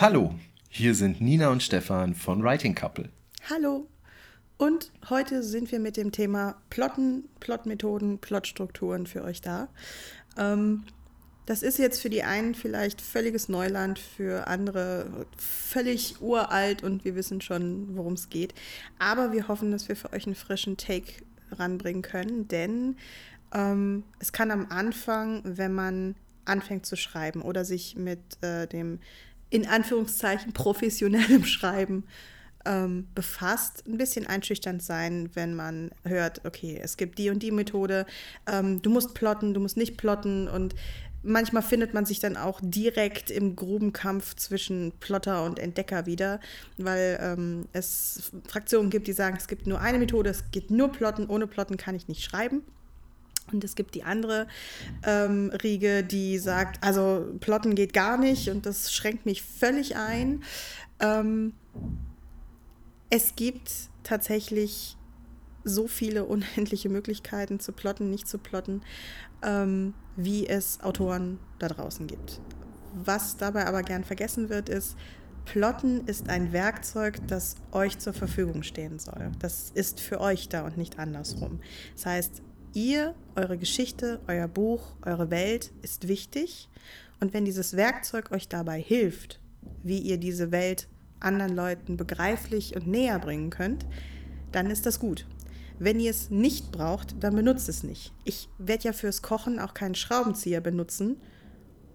Hallo, hier sind Nina und Stefan von Writing Couple. Hallo. Und heute sind wir mit dem Thema Plotten, Plotmethoden, Plotstrukturen für euch da. Ähm, das ist jetzt für die einen vielleicht völliges Neuland, für andere völlig uralt und wir wissen schon, worum es geht. Aber wir hoffen, dass wir für euch einen frischen Take ranbringen können, denn ähm, es kann am Anfang, wenn man anfängt zu schreiben oder sich mit äh, dem in Anführungszeichen professionellem Schreiben ähm, befasst, ein bisschen einschüchternd sein, wenn man hört, okay, es gibt die und die Methode, ähm, du musst plotten, du musst nicht plotten und manchmal findet man sich dann auch direkt im groben Kampf zwischen Plotter und Entdecker wieder, weil ähm, es Fraktionen gibt, die sagen, es gibt nur eine Methode, es geht nur plotten, ohne plotten kann ich nicht schreiben. Und es gibt die andere ähm, Riege, die sagt, also plotten geht gar nicht und das schränkt mich völlig ein. Ähm, es gibt tatsächlich so viele unendliche Möglichkeiten zu plotten, nicht zu plotten, ähm, wie es Autoren da draußen gibt. Was dabei aber gern vergessen wird, ist, Plotten ist ein Werkzeug, das euch zur Verfügung stehen soll. Das ist für euch da und nicht andersrum. Das heißt, ihr, eure Geschichte, euer Buch, eure Welt ist wichtig. Und wenn dieses Werkzeug euch dabei hilft, wie ihr diese Welt anderen Leuten begreiflich und näher bringen könnt, dann ist das gut. Wenn ihr es nicht braucht, dann benutzt es nicht. Ich werde ja fürs Kochen auch keinen Schraubenzieher benutzen,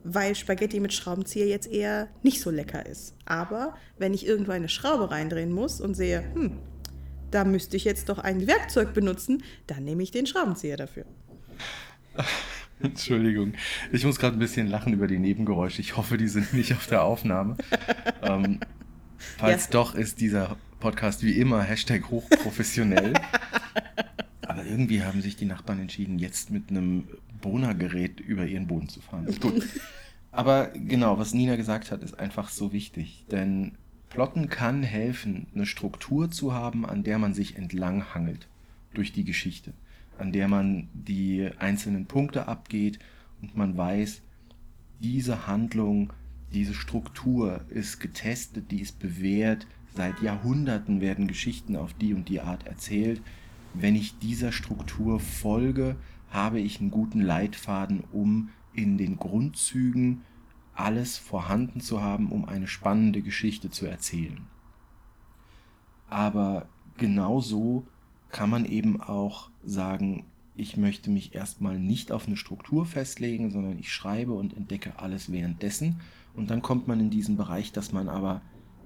weil Spaghetti mit Schraubenzieher jetzt eher nicht so lecker ist. Aber wenn ich irgendwo eine Schraube reindrehen muss und sehe, hm, da müsste ich jetzt doch ein Werkzeug benutzen, dann nehme ich den Schraubenzieher dafür. Entschuldigung, ich muss gerade ein bisschen lachen über die Nebengeräusche. Ich hoffe, die sind nicht auf der Aufnahme. ähm, falls ja. doch, ist dieser Podcast wie immer Hashtag hochprofessionell. Aber irgendwie haben sich die Nachbarn entschieden, jetzt mit einem Bohnergerät über ihren Boden zu fahren. Gut. Aber genau, was Nina gesagt hat, ist einfach so wichtig. Denn Plotten kann helfen, eine Struktur zu haben, an der man sich entlang hangelt durch die Geschichte, an der man die einzelnen Punkte abgeht und man weiß, diese Handlung, diese Struktur ist getestet, die ist bewährt, seit Jahrhunderten werden Geschichten auf die und die Art erzählt. Wenn ich dieser Struktur folge, habe ich einen guten Leitfaden, um in den Grundzügen alles vorhanden zu haben, um eine spannende Geschichte zu erzählen. Aber genauso kann man eben auch sagen, ich möchte mich erstmal nicht auf eine Struktur festlegen, sondern ich schreibe und entdecke alles währenddessen. Und dann kommt man in diesen Bereich, dass man aber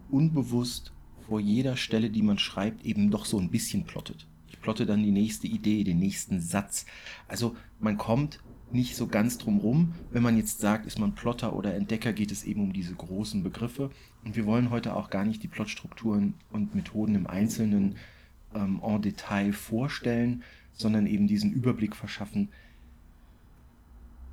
unbewusst vor jeder Stelle, die man schreibt, eben doch so ein bisschen plottet. Ich plotte dann die nächste Idee, den nächsten Satz. Also man kommt nicht so ganz drumrum. Wenn man jetzt sagt, ist man Plotter oder Entdecker, geht es eben um diese großen Begriffe. Und wir wollen heute auch gar nicht die Plotstrukturen und Methoden im Einzelnen ähm, en Detail vorstellen, sondern eben diesen Überblick verschaffen,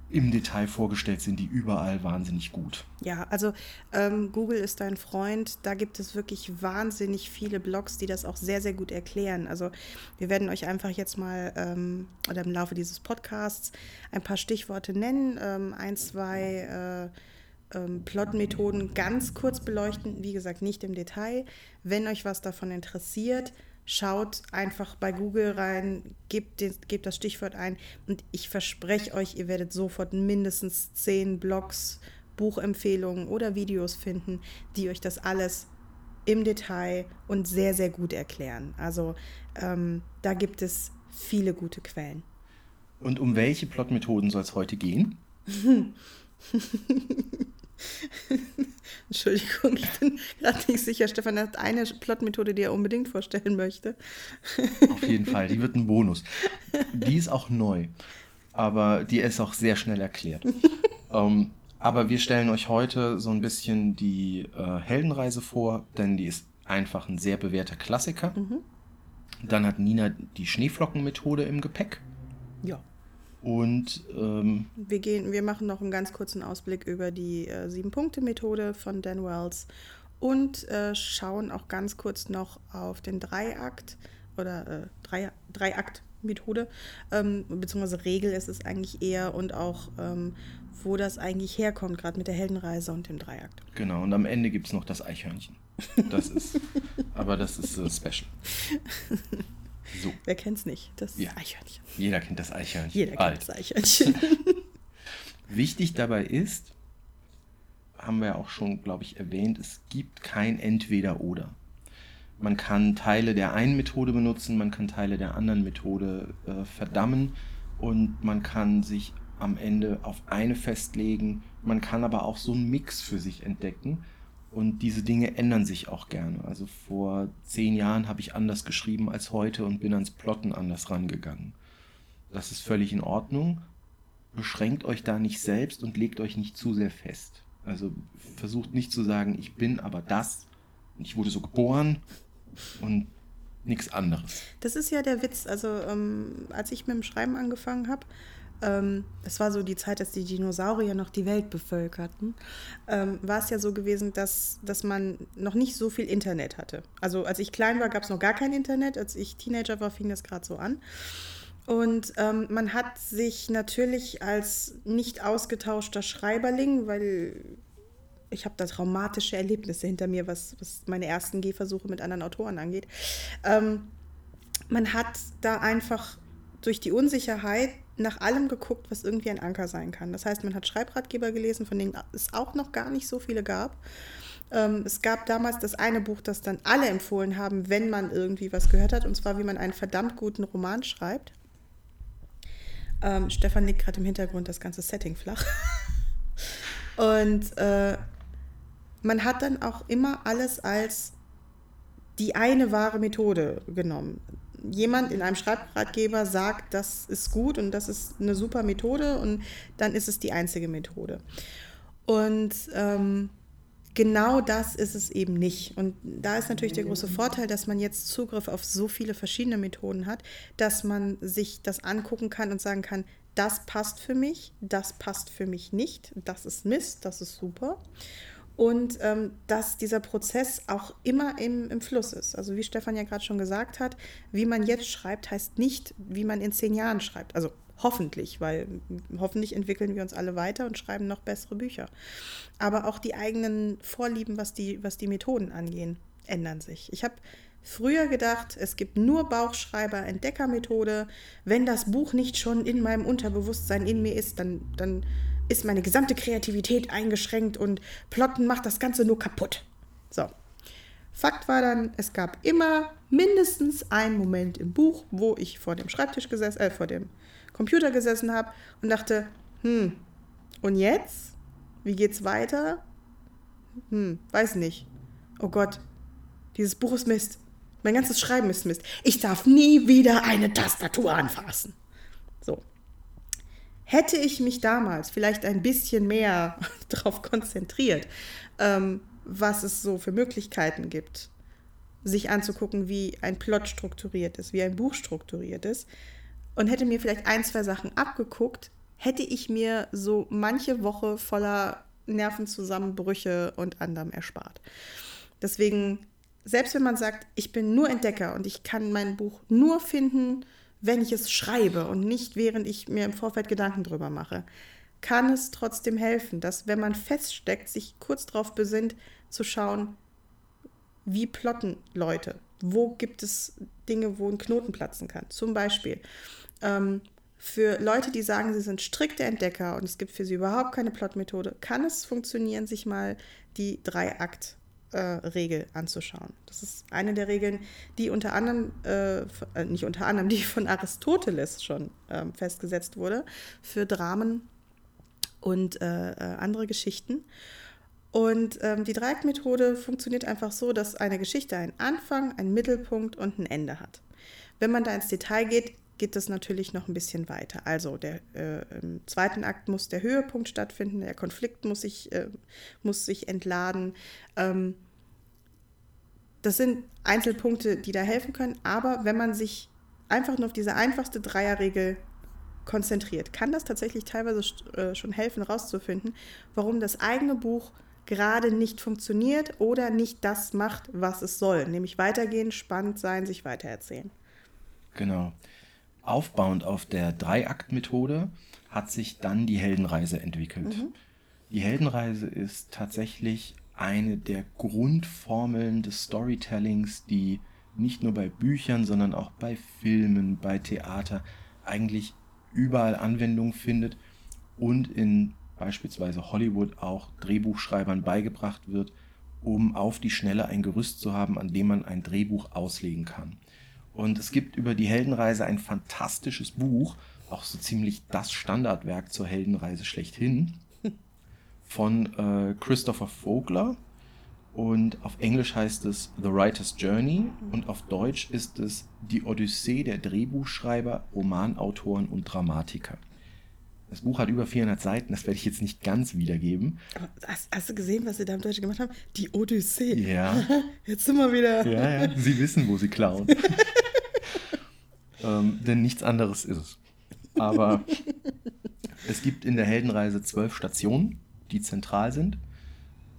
im Detail vorgestellt sind, die überall wahnsinnig gut. Ja, also ähm, Google ist dein Freund. Da gibt es wirklich wahnsinnig viele Blogs, die das auch sehr, sehr gut erklären. Also wir werden euch einfach jetzt mal ähm, oder im Laufe dieses Podcasts ein paar Stichworte nennen, ähm, ein, zwei äh, ähm, Plotmethoden ganz kurz beleuchten. Wie gesagt, nicht im Detail. Wenn euch was davon interessiert, schaut einfach bei Google rein, gebt, den, gebt das Stichwort ein und ich verspreche euch, ihr werdet sofort mindestens zehn Blogs, Buchempfehlungen oder Videos finden, die euch das alles im Detail und sehr, sehr gut erklären. Also ähm, da gibt es viele gute Quellen. Und um welche Plotmethoden soll es heute gehen? Entschuldigung, ich bin gerade nicht sicher. Stefan hat eine Plotmethode, die er unbedingt vorstellen möchte. Auf jeden Fall, die wird ein Bonus. Die ist auch neu, aber die ist auch sehr schnell erklärt. ähm, aber wir stellen euch heute so ein bisschen die äh, Heldenreise vor, denn die ist einfach ein sehr bewährter Klassiker. Mhm. Dann hat Nina die Schneeflockenmethode im Gepäck. Ja. Und ähm, wir gehen, wir machen noch einen ganz kurzen Ausblick über die äh, Sieben-Punkte-Methode von Dan Wells und äh, schauen auch ganz kurz noch auf den Dreiakt oder äh, Drei, Dreiakt-Methode, ähm, beziehungsweise Regel ist es eigentlich eher und auch, ähm, wo das eigentlich herkommt, gerade mit der Heldenreise und dem Dreiakt. Genau, und am Ende gibt es noch das Eichhörnchen. Das ist, aber das ist uh, special. So. Wer kennt es nicht? Das ja. Eichhörnchen. Jeder kennt das Eichhörnchen. Jeder Alt. kennt das Eichhörnchen. Wichtig dabei ist, haben wir auch schon, glaube ich, erwähnt, es gibt kein Entweder-Oder. Man kann Teile der einen Methode benutzen, man kann Teile der anderen Methode äh, verdammen und man kann sich am Ende auf eine festlegen. Man kann aber auch so einen Mix für sich entdecken. Und diese Dinge ändern sich auch gerne. Also vor zehn Jahren habe ich anders geschrieben als heute und bin ans Plotten anders rangegangen. Das ist völlig in Ordnung. Beschränkt euch da nicht selbst und legt euch nicht zu sehr fest. Also versucht nicht zu sagen, ich bin aber das, ich wurde so geboren und nichts anderes. Das ist ja der Witz. Also ähm, als ich mit dem Schreiben angefangen habe, ähm, das war so die Zeit, dass die Dinosaurier noch die Welt bevölkerten, ähm, war es ja so gewesen, dass, dass man noch nicht so viel Internet hatte. Also als ich klein war, gab es noch gar kein Internet. Als ich Teenager war, fing das gerade so an. Und ähm, man hat sich natürlich als nicht ausgetauschter Schreiberling, weil ich habe da traumatische Erlebnisse hinter mir, was, was meine ersten Gehversuche mit anderen Autoren angeht. Ähm, man hat da einfach durch die Unsicherheit nach allem geguckt, was irgendwie ein Anker sein kann. Das heißt, man hat Schreibratgeber gelesen, von denen es auch noch gar nicht so viele gab. Ähm, es gab damals das eine Buch, das dann alle empfohlen haben, wenn man irgendwie was gehört hat, und zwar, wie man einen verdammt guten Roman schreibt. Ähm, Stefan legt gerade im Hintergrund das ganze Setting flach. und äh, man hat dann auch immer alles als die eine wahre Methode genommen jemand in einem Schreibratgeber sagt, das ist gut und das ist eine super Methode und dann ist es die einzige Methode. Und ähm, genau das ist es eben nicht. Und da ist natürlich der große Vorteil, dass man jetzt Zugriff auf so viele verschiedene Methoden hat, dass man sich das angucken kann und sagen kann, das passt für mich, das passt für mich nicht, das ist Mist, das ist super und ähm, dass dieser Prozess auch immer im, im Fluss ist. Also wie Stefan ja gerade schon gesagt hat, wie man jetzt schreibt, heißt nicht, wie man in zehn Jahren schreibt. Also hoffentlich, weil hoffentlich entwickeln wir uns alle weiter und schreiben noch bessere Bücher. Aber auch die eigenen Vorlieben, was die, was die Methoden angehen, ändern sich. Ich habe früher gedacht, es gibt nur Bauchschreiber-Entdeckermethode. Wenn das Buch nicht schon in meinem Unterbewusstsein in mir ist, dann, dann ist meine gesamte Kreativität eingeschränkt und Plotten macht das Ganze nur kaputt. So. Fakt war dann, es gab immer mindestens einen Moment im Buch, wo ich vor dem Schreibtisch gesessen, äh, vor dem Computer gesessen habe und dachte, hm, und jetzt? Wie geht's weiter? Hm, weiß nicht. Oh Gott, dieses Buch ist Mist. Mein ganzes Schreiben ist Mist. Ich darf nie wieder eine Tastatur anfassen. Hätte ich mich damals vielleicht ein bisschen mehr darauf konzentriert, ähm, was es so für Möglichkeiten gibt, sich anzugucken, wie ein Plot strukturiert ist, wie ein Buch strukturiert ist, und hätte mir vielleicht ein, zwei Sachen abgeguckt, hätte ich mir so manche Woche voller Nervenzusammenbrüche und anderem erspart. Deswegen, selbst wenn man sagt, ich bin nur Entdecker und ich kann mein Buch nur finden, wenn ich es schreibe und nicht während ich mir im Vorfeld Gedanken drüber mache, kann es trotzdem helfen, dass wenn man feststeckt, sich kurz darauf besinnt, zu schauen, wie plotten Leute, wo gibt es Dinge, wo ein Knoten platzen kann. Zum Beispiel ähm, für Leute, die sagen, sie sind strikte Entdecker und es gibt für sie überhaupt keine Plotmethode, kann es funktionieren, sich mal die Drei-Akt äh, Regel anzuschauen. Das ist eine der Regeln, die unter anderem, äh, äh nicht unter anderem, die von Aristoteles schon äh, festgesetzt wurde für Dramen und äh, andere Geschichten. Und ähm, die Dreieckmethode funktioniert einfach so, dass eine Geschichte einen Anfang, einen Mittelpunkt und ein Ende hat. Wenn man da ins Detail geht, geht es natürlich noch ein bisschen weiter. Also der, äh, im zweiten Akt muss der Höhepunkt stattfinden, der Konflikt muss sich, äh, muss sich entladen. Ähm, das sind Einzelpunkte, die da helfen können, aber wenn man sich einfach nur auf diese einfachste Dreierregel konzentriert, kann das tatsächlich teilweise äh, schon helfen, herauszufinden, warum das eigene Buch gerade nicht funktioniert oder nicht das macht, was es soll, nämlich weitergehen, spannend sein, sich weitererzählen. Genau aufbauend auf der Dreiaktmethode hat sich dann die Heldenreise entwickelt. Mhm. Die Heldenreise ist tatsächlich eine der Grundformeln des Storytellings, die nicht nur bei Büchern, sondern auch bei Filmen, bei Theater eigentlich überall Anwendung findet und in beispielsweise Hollywood auch Drehbuchschreibern beigebracht wird, um auf die Schnelle ein Gerüst zu haben, an dem man ein Drehbuch auslegen kann. Und es gibt über die Heldenreise ein fantastisches Buch, auch so ziemlich das Standardwerk zur Heldenreise schlechthin, von äh, Christopher Vogler. Und auf Englisch heißt es The Writer's Journey und auf Deutsch ist es Die Odyssee der Drehbuchschreiber, Romanautoren und Dramatiker. Das Buch hat über 400 Seiten, das werde ich jetzt nicht ganz wiedergeben. Hast, hast, du gesehen, was sie da im Deutschen gemacht haben? Die Odyssee. Ja. Jetzt sind wir wieder. Ja, ja. Sie wissen, wo sie klauen. ähm, denn nichts anderes ist es. Aber es gibt in der Heldenreise zwölf Stationen, die zentral sind.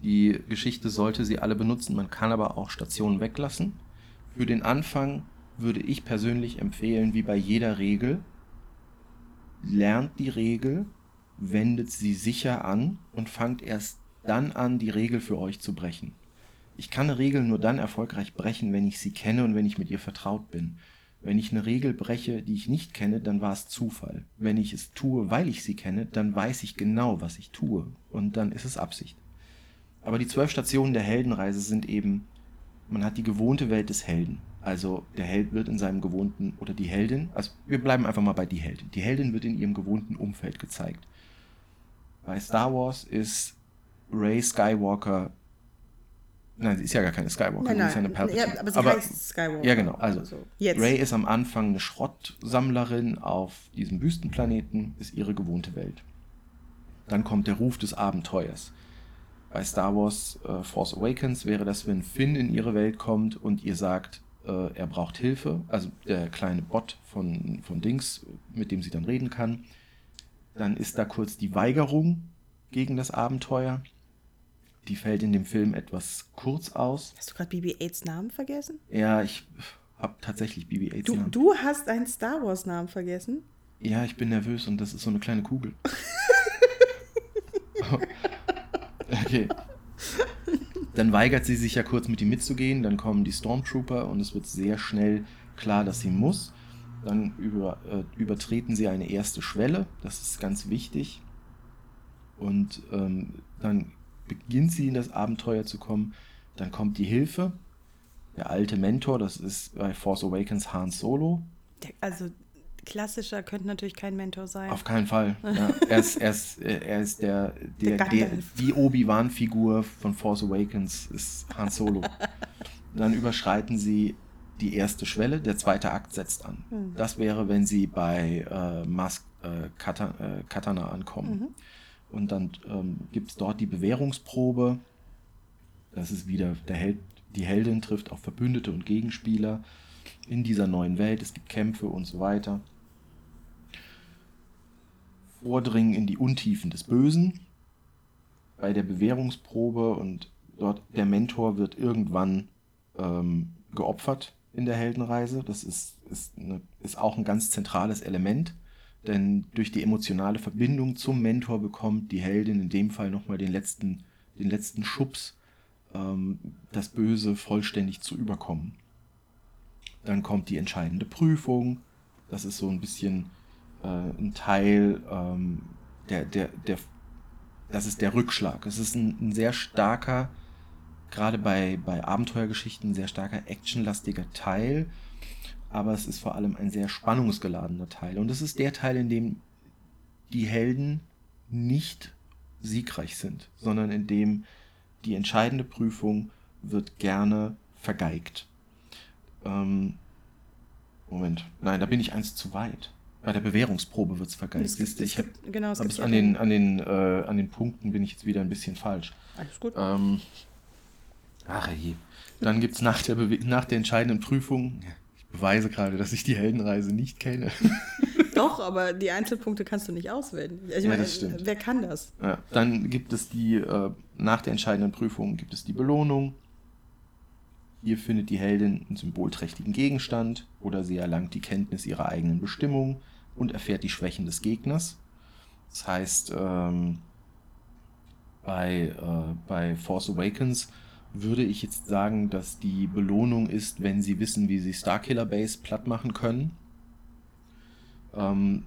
Die Geschichte sollte sie alle benutzen, man kann aber auch Stationen weglassen. Für den Anfang würde ich persönlich empfehlen, wie bei jeder Regel, lernt die Regel, wendet sie sicher an und fangt erst dann an, die Regel für euch zu brechen. Ich kann eine Regel nur dann erfolgreich brechen, wenn ich sie kenne und wenn ich mit ihr vertraut bin. Wenn ich eine Regel breche, die ich nicht kenne, dann war es Zufall. Wenn ich es tue, weil ich sie kenne, dann weiß ich genau, was ich tue. Und dann ist es Absicht. Aber die zwölf Stationen der Heldenreise sind eben, man hat die gewohnte Welt des Helden. Also der Held wird in seinem gewohnten, oder die Heldin, also wir bleiben einfach mal bei die Heldin. Die Heldin wird in ihrem gewohnten Umfeld gezeigt. Bei Star Wars ist Ray Skywalker Nein, sie ist ja gar keine Skywalker, nein, nein. sie ist ja eine Palpatine. Ja, aber sie aber, heißt Skywalker. Ja, genau. Also, also Ray ist am Anfang eine Schrottsammlerin auf diesem Wüstenplaneten, ist ihre gewohnte Welt. Dann kommt der Ruf des Abenteuers. Bei Star Wars äh, Force Awakens wäre das, wenn Finn in ihre Welt kommt und ihr sagt, äh, er braucht Hilfe, also der kleine Bot von, von Dings, mit dem sie dann reden kann. Dann ist da kurz die Weigerung gegen das Abenteuer die fällt in dem Film etwas kurz aus. Hast du gerade BB-8s Namen vergessen? Ja, ich habe tatsächlich BB-8s du, Namen. Du hast einen Star Wars Namen vergessen? Ja, ich bin nervös und das ist so eine kleine Kugel. okay. Dann weigert sie sich ja kurz mit ihm mitzugehen, dann kommen die Stormtrooper und es wird sehr schnell klar, dass sie muss. Dann über, äh, übertreten sie eine erste Schwelle, das ist ganz wichtig. Und ähm, dann beginnt sie in das Abenteuer zu kommen. Dann kommt die Hilfe. Der alte Mentor, das ist bei Force Awakens Han Solo. Also klassischer könnte natürlich kein Mentor sein. Auf keinen Fall. Ja. er, ist, er, ist, er ist der, der, der, der die Obi-Wan-Figur von Force Awakens ist Han Solo. Dann überschreiten sie die erste Schwelle, der zweite Akt setzt an. Mhm. Das wäre, wenn sie bei äh, Mask äh, Katana, äh, Katana ankommen. Mhm. Und dann ähm, gibt es dort die Bewährungsprobe. Das ist wieder der Held, die Heldin trifft auf Verbündete und Gegenspieler in dieser neuen Welt. Es gibt Kämpfe und so weiter. Vordringen in die Untiefen des Bösen. Bei der Bewährungsprobe und dort der Mentor wird irgendwann ähm, geopfert in der Heldenreise. Das ist, ist, eine, ist auch ein ganz zentrales Element denn durch die emotionale Verbindung zum Mentor bekommt die Heldin in dem Fall nochmal den letzten, den letzten Schubs, ähm, das Böse vollständig zu überkommen. Dann kommt die entscheidende Prüfung. Das ist so ein bisschen äh, ein Teil ähm, der, der, der, das ist der Rückschlag. Es ist ein, ein sehr starker, gerade bei, bei Abenteuergeschichten, sehr starker actionlastiger Teil aber es ist vor allem ein sehr spannungsgeladener Teil. Und es ist der Teil, in dem die Helden nicht siegreich sind, sondern in dem die entscheidende Prüfung wird gerne vergeigt. Ähm, Moment, nein, da bin ich eins zu weit. Bei der Bewährungsprobe wird es vergeigt. Es gibt, ich habe genau, hab an, den, an, den, äh, an den Punkten bin ich jetzt wieder ein bisschen falsch. Alles gut. Ähm, ach je. Dann gibt es nach der, nach der entscheidenden Prüfung, beweise gerade, dass ich die Heldenreise nicht kenne. Doch, aber die Einzelpunkte kannst du nicht auswählen. Ich ja, meine, das stimmt. Wer kann das? Ja, dann gibt es die, äh, nach der entscheidenden Prüfung gibt es die Belohnung. Hier findet die Heldin einen symbolträchtigen Gegenstand oder sie erlangt die Kenntnis ihrer eigenen Bestimmung und erfährt die Schwächen des Gegners. Das heißt, ähm, bei, äh, bei Force Awakens würde ich jetzt sagen, dass die Belohnung ist, wenn sie wissen, wie sie Starkiller Base platt machen können. Ähm,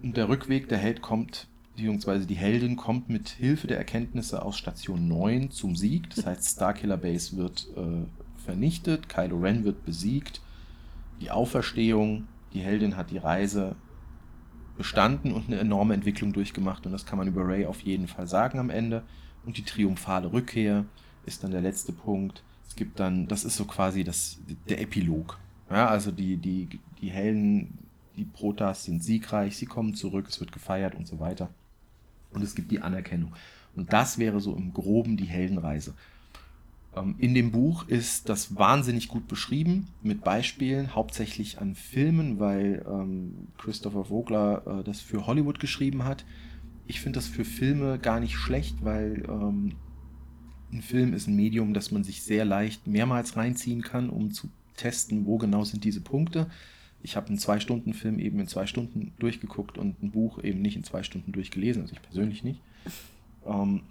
der Rückweg, der Held kommt, beziehungsweise die Heldin kommt mit Hilfe der Erkenntnisse aus Station 9 zum Sieg. Das heißt, Starkiller Base wird äh, vernichtet, Kylo Ren wird besiegt, die Auferstehung, die Heldin hat die Reise bestanden und eine enorme Entwicklung durchgemacht und das kann man über Ray auf jeden Fall sagen am Ende. Und die triumphale Rückkehr ist dann der letzte Punkt. Es gibt dann, das ist so quasi das, der Epilog. Ja, also die, die, die Helden die Protas sind siegreich, sie kommen zurück, es wird gefeiert und so weiter. Und es gibt die Anerkennung. Und das wäre so im groben die Heldenreise. Ähm, in dem Buch ist das wahnsinnig gut beschrieben, mit Beispielen, hauptsächlich an Filmen, weil ähm, Christopher Vogler äh, das für Hollywood geschrieben hat. Ich finde das für Filme gar nicht schlecht, weil ähm, ein Film ist ein Medium, das man sich sehr leicht mehrmals reinziehen kann, um zu testen, wo genau sind diese Punkte ich habe einen Zwei-Stunden-Film eben in zwei Stunden durchgeguckt und ein Buch eben nicht in zwei Stunden durchgelesen, also ich persönlich nicht. Ähm,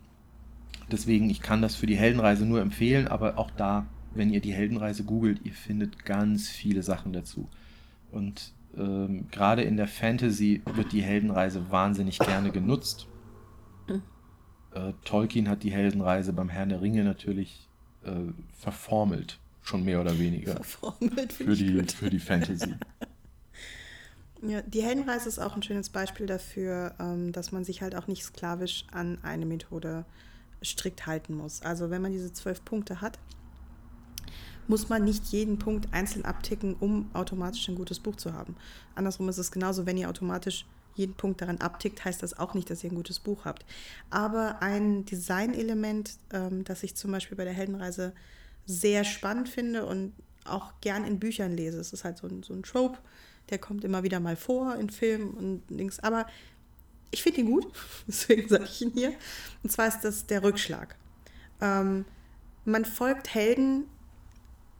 deswegen, ich kann das für die Heldenreise nur empfehlen, aber auch da, wenn ihr die Heldenreise googelt, ihr findet ganz viele Sachen dazu. Und ähm, gerade in der Fantasy wird die Heldenreise wahnsinnig gerne genutzt. Äh, Tolkien hat die Heldenreise beim Herrn der Ringe natürlich äh, verformelt schon mehr oder weniger. Verformelt für die, für die Fantasy. Ja, die Heldenreise ist auch ein schönes Beispiel dafür, ähm, dass man sich halt auch nicht sklavisch an eine Methode strikt halten muss. Also wenn man diese zwölf Punkte hat, muss man nicht jeden Punkt einzeln abticken, um automatisch ein gutes Buch zu haben. Andersrum ist es genauso, wenn ihr automatisch jeden Punkt daran abtickt, heißt das auch nicht, dass ihr ein gutes Buch habt. Aber ein Designelement, ähm, das ich zum Beispiel bei der Heldenreise sehr spannend finde und auch gern in Büchern lese. Es ist halt so ein, so ein Trope, der kommt immer wieder mal vor in Filmen und Dings. Aber ich finde ihn gut, deswegen sage ich ihn hier. Und zwar ist das der Rückschlag. Ähm, man folgt Helden,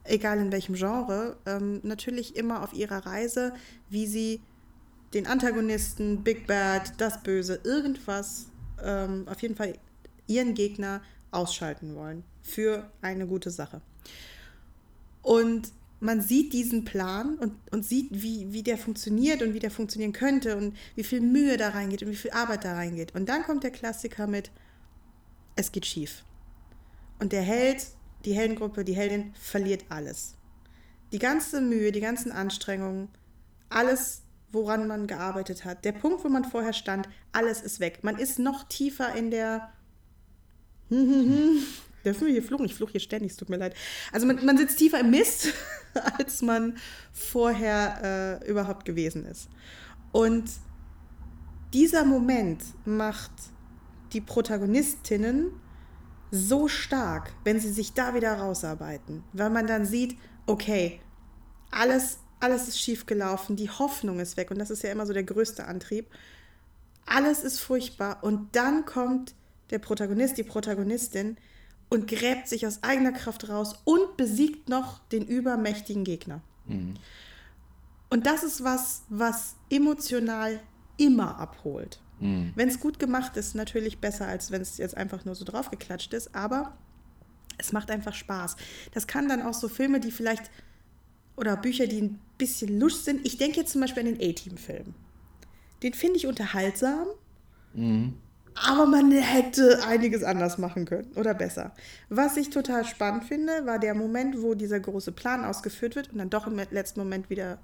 egal in welchem Genre, ähm, natürlich immer auf ihrer Reise, wie sie den Antagonisten, Big Bad, das Böse, irgendwas, ähm, auf jeden Fall ihren Gegner ausschalten wollen für eine gute Sache. Und man sieht diesen Plan und, und sieht, wie, wie der funktioniert und wie der funktionieren könnte und wie viel Mühe da reingeht und wie viel Arbeit da reingeht. Und dann kommt der Klassiker mit, es geht schief. Und der Held, die Heldengruppe, die Heldin verliert alles. Die ganze Mühe, die ganzen Anstrengungen, alles, woran man gearbeitet hat, der Punkt, wo man vorher stand, alles ist weg. Man ist noch tiefer in der Dürfen wir hier fluchen? Ich fluche hier ständig, es tut mir leid. Also man, man sitzt tiefer im Mist, als man vorher äh, überhaupt gewesen ist. Und dieser Moment macht die Protagonistinnen so stark, wenn sie sich da wieder rausarbeiten, weil man dann sieht, okay, alles, alles ist schiefgelaufen, die Hoffnung ist weg und das ist ja immer so der größte Antrieb. Alles ist furchtbar und dann kommt der Protagonist, die Protagonistin, und gräbt sich aus eigener Kraft raus und besiegt noch den übermächtigen Gegner. Mhm. Und das ist was, was emotional immer abholt. Mhm. Wenn es gut gemacht ist, natürlich besser, als wenn es jetzt einfach nur so draufgeklatscht ist, aber es macht einfach Spaß. Das kann dann auch so Filme, die vielleicht oder Bücher, die ein bisschen lusch sind. Ich denke jetzt zum Beispiel an den A-Team-Film. Den finde ich unterhaltsam. Mhm. Aber man hätte einiges anders machen können oder besser. Was ich total spannend finde, war der Moment, wo dieser große Plan ausgeführt wird und dann doch im letzten Moment wieder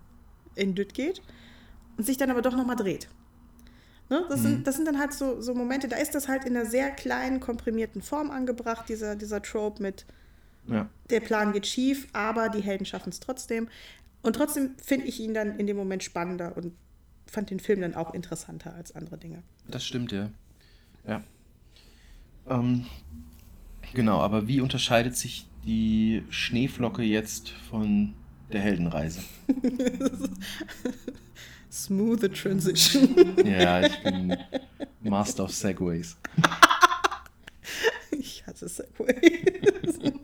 in Düt geht und sich dann aber doch nochmal dreht. Ne? Das, mhm. sind, das sind dann halt so, so Momente, da ist das halt in einer sehr kleinen, komprimierten Form angebracht, dieser, dieser Trope mit ja. der Plan geht schief, aber die Helden schaffen es trotzdem. Und trotzdem finde ich ihn dann in dem Moment spannender und fand den Film dann auch interessanter als andere Dinge. Das stimmt, ja. Ja. Ähm, genau, aber wie unterscheidet sich die Schneeflocke jetzt von der Heldenreise? Smooth Transition. ja, ich bin Master of Segways. ich hasse Segways.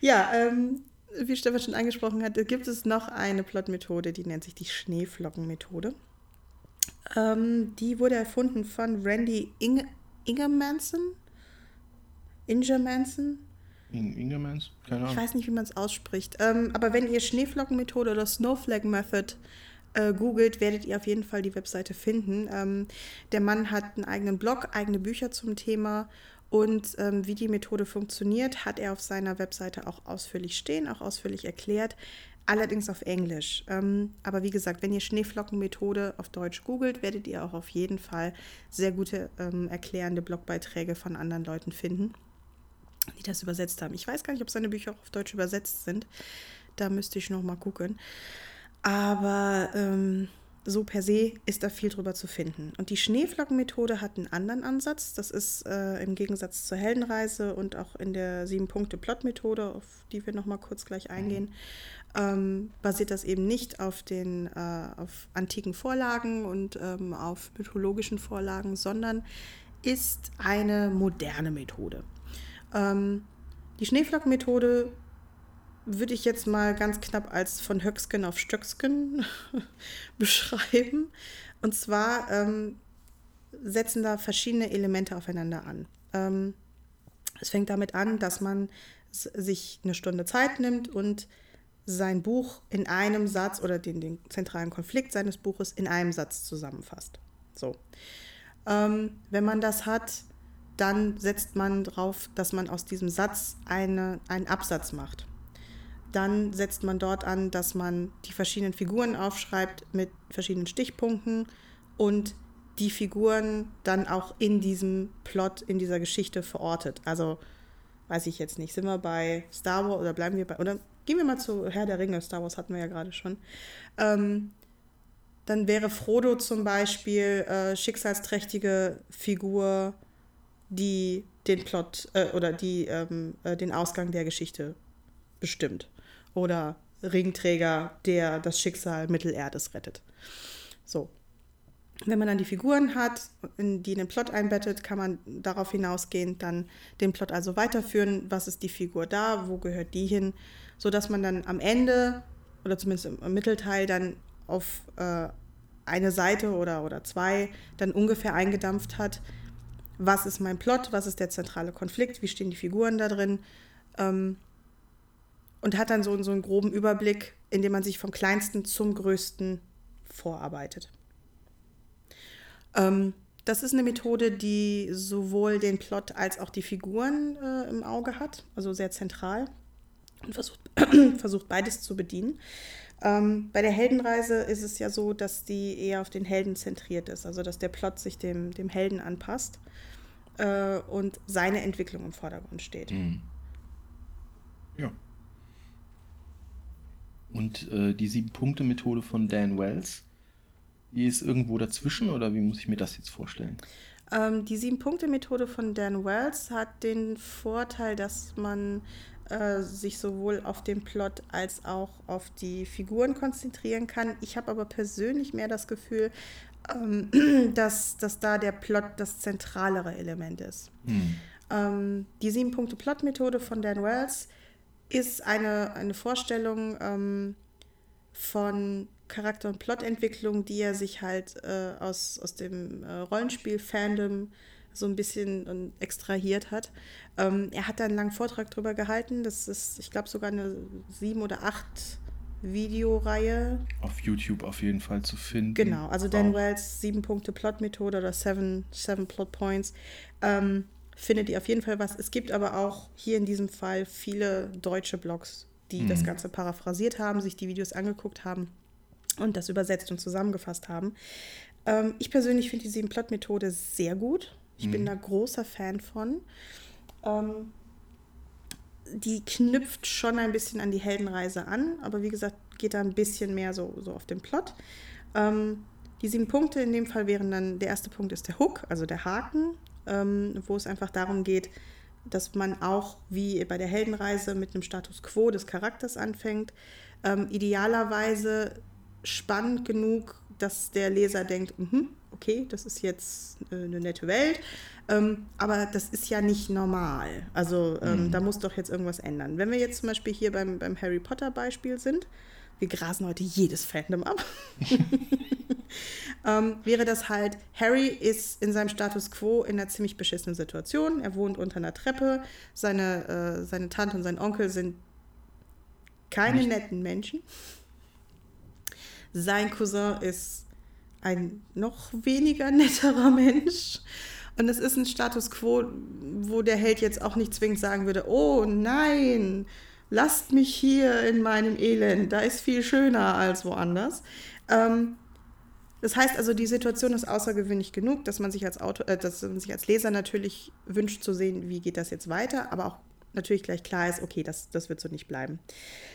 Ja, ähm, wie Stefan schon angesprochen hat, gibt es noch eine Plotmethode, die nennt sich die Schneeflockenmethode. Ähm, die wurde erfunden von Randy Inge Ingermanson. Ingermanson. Ingermans? Keine Ahnung. Ich weiß nicht, wie man es ausspricht. Ähm, aber wenn ihr Schneeflockenmethode oder Snowflake Method äh, googelt, werdet ihr auf jeden Fall die Webseite finden. Ähm, der Mann hat einen eigenen Blog, eigene Bücher zum Thema und ähm, wie die Methode funktioniert, hat er auf seiner Webseite auch ausführlich stehen, auch ausführlich erklärt. Allerdings auf Englisch. Ähm, aber wie gesagt, wenn ihr Schneeflockenmethode auf Deutsch googelt, werdet ihr auch auf jeden Fall sehr gute ähm, erklärende Blogbeiträge von anderen Leuten finden, die das übersetzt haben. Ich weiß gar nicht, ob seine Bücher auch auf Deutsch übersetzt sind. Da müsste ich noch mal gucken. Aber ähm, so per se ist da viel drüber zu finden. Und die Schneeflockenmethode hat einen anderen Ansatz. Das ist äh, im Gegensatz zur Heldenreise und auch in der Sieben-Punkte-Plot-Methode, auf die wir noch mal kurz gleich eingehen, ähm, basiert das eben nicht auf den äh, auf antiken Vorlagen und ähm, auf mythologischen Vorlagen, sondern ist eine moderne Methode. Ähm, die Schneeflockenmethode würde ich jetzt mal ganz knapp als von Höcksken auf Stöcksken beschreiben. Und zwar ähm, setzen da verschiedene Elemente aufeinander an. Ähm, es fängt damit an, dass man sich eine Stunde Zeit nimmt und sein Buch in einem Satz oder den, den zentralen Konflikt seines Buches in einem Satz zusammenfasst. So. Ähm, wenn man das hat, dann setzt man darauf, dass man aus diesem Satz eine, einen Absatz macht. Dann setzt man dort an, dass man die verschiedenen Figuren aufschreibt mit verschiedenen Stichpunkten und die Figuren dann auch in diesem Plot, in dieser Geschichte verortet. Also weiß ich jetzt nicht, sind wir bei Star Wars oder bleiben wir bei, oder gehen wir mal zu Herr der Ringe, Star Wars hatten wir ja gerade schon. Ähm, dann wäre Frodo zum Beispiel äh, schicksalsträchtige Figur, die den Plot äh, oder die ähm, äh, den Ausgang der Geschichte bestimmt oder Ringträger, der das Schicksal Mittelerdes rettet. So. Wenn man dann die Figuren hat, die in den Plot einbettet, kann man darauf hinausgehend dann den Plot also weiterführen. Was ist die Figur da? Wo gehört die hin? Sodass man dann am Ende oder zumindest im Mittelteil dann auf äh, eine Seite oder, oder zwei dann ungefähr eingedampft hat, was ist mein Plot, was ist der zentrale Konflikt, wie stehen die Figuren da drin. Ähm, und hat dann so, so einen groben Überblick, indem man sich vom kleinsten zum größten vorarbeitet. Ähm, das ist eine Methode, die sowohl den Plot als auch die Figuren äh, im Auge hat, also sehr zentral und versucht, versucht beides zu bedienen. Ähm, bei der Heldenreise ist es ja so, dass die eher auf den Helden zentriert ist, also dass der Plot sich dem, dem Helden anpasst äh, und seine Entwicklung im Vordergrund steht. Mhm. Ja. Und äh, die Sieben-Punkte-Methode von Dan Wells, die ist irgendwo dazwischen oder wie muss ich mir das jetzt vorstellen? Ähm, die Sieben-Punkte-Methode von Dan Wells hat den Vorteil, dass man äh, sich sowohl auf den Plot als auch auf die Figuren konzentrieren kann. Ich habe aber persönlich mehr das Gefühl, ähm, dass, dass da der Plot das zentralere Element ist. Hm. Ähm, die Sieben-Punkte-Plot-Methode von Dan Wells ist eine, eine Vorstellung ähm, von Charakter- und Plotentwicklung, die er sich halt äh, aus, aus dem äh, Rollenspiel-Fandom so ein bisschen extrahiert hat. Ähm, er hat da einen langen Vortrag drüber gehalten. Das ist, ich glaube, sogar eine sieben oder acht Videoreihe. Auf YouTube auf jeden Fall zu finden. Genau, also Dan Wells sieben Punkte Plot-Methode oder Seven, seven Plot Points. Ähm, findet ihr auf jeden Fall was. Es gibt aber auch hier in diesem Fall viele deutsche Blogs, die mhm. das Ganze paraphrasiert haben, sich die Videos angeguckt haben und das übersetzt und zusammengefasst haben. Ähm, ich persönlich finde die Sieben-Plot-Methode sehr gut. Ich mhm. bin da großer Fan von. Ähm, die knüpft schon ein bisschen an die Heldenreise an, aber wie gesagt, geht da ein bisschen mehr so, so auf den Plot. Ähm, die sieben Punkte in dem Fall wären dann, der erste Punkt ist der Hook, also der Haken ähm, wo es einfach darum geht, dass man auch wie bei der Heldenreise mit einem Status quo des Charakters anfängt. Ähm, idealerweise spannend genug, dass der Leser denkt, mm okay, das ist jetzt äh, eine nette Welt, ähm, aber das ist ja nicht normal. Also ähm, mhm. da muss doch jetzt irgendwas ändern. Wenn wir jetzt zum Beispiel hier beim, beim Harry Potter Beispiel sind, wir grasen heute jedes Fandom ab, ähm, wäre das halt, Harry ist in seinem Status quo in einer ziemlich beschissenen Situation. Er wohnt unter einer Treppe, seine, äh, seine Tante und sein Onkel sind keine Nicht. netten Menschen. Sein Cousin ist ein noch weniger netterer Mensch. Und es ist ein Status quo, wo der Held jetzt auch nicht zwingend sagen würde, oh nein, lasst mich hier in meinem Elend, da ist viel schöner als woanders. Ähm, das heißt also, die Situation ist außergewöhnlich genug, dass man sich als Autor, äh, dass man sich als Leser natürlich wünscht zu sehen, wie geht das jetzt weiter, aber auch natürlich gleich klar ist, okay, das, das wird so nicht bleiben.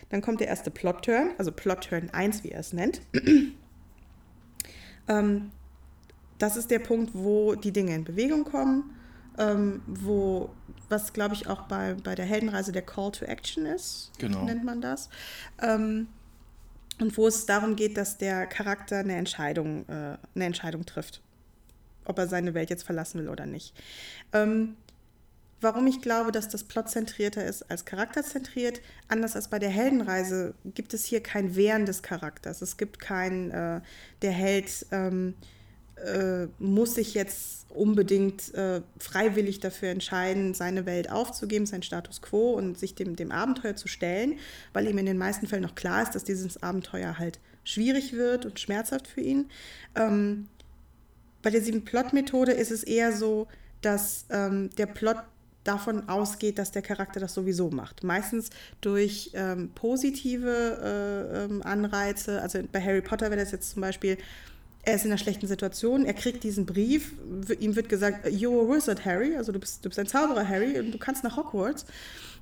Dann kommt der erste Plot-Turn, also Plot-Turn 1, wie er es nennt. ähm, das ist der Punkt, wo die Dinge in Bewegung kommen, ähm, wo, was glaube ich auch bei, bei der Heldenreise der Call to Action ist, genau. nennt man das. Ähm, und wo es darum geht, dass der Charakter eine Entscheidung, äh, eine Entscheidung trifft, ob er seine Welt jetzt verlassen will oder nicht. Ähm, warum ich glaube, dass das plotzentrierter ist als charakterzentriert. Anders als bei der Heldenreise gibt es hier kein Wehren des Charakters. Es gibt kein, äh, der Held ähm, äh, muss sich jetzt unbedingt äh, freiwillig dafür entscheiden, seine Welt aufzugeben, sein Status quo und sich dem, dem Abenteuer zu stellen, weil ihm in den meisten Fällen noch klar ist, dass dieses Abenteuer halt schwierig wird und schmerzhaft für ihn. Ähm, bei der sieben Plot-Methode ist es eher so, dass ähm, der Plot davon ausgeht, dass der Charakter das sowieso macht. Meistens durch ähm, positive äh, ähm, Anreize. Also bei Harry Potter wäre das jetzt zum Beispiel, er ist in einer schlechten Situation, er kriegt diesen Brief, ihm wird gesagt, you're a wizard, Harry, also du bist, du bist ein Zauberer, Harry, und du kannst nach Hogwarts.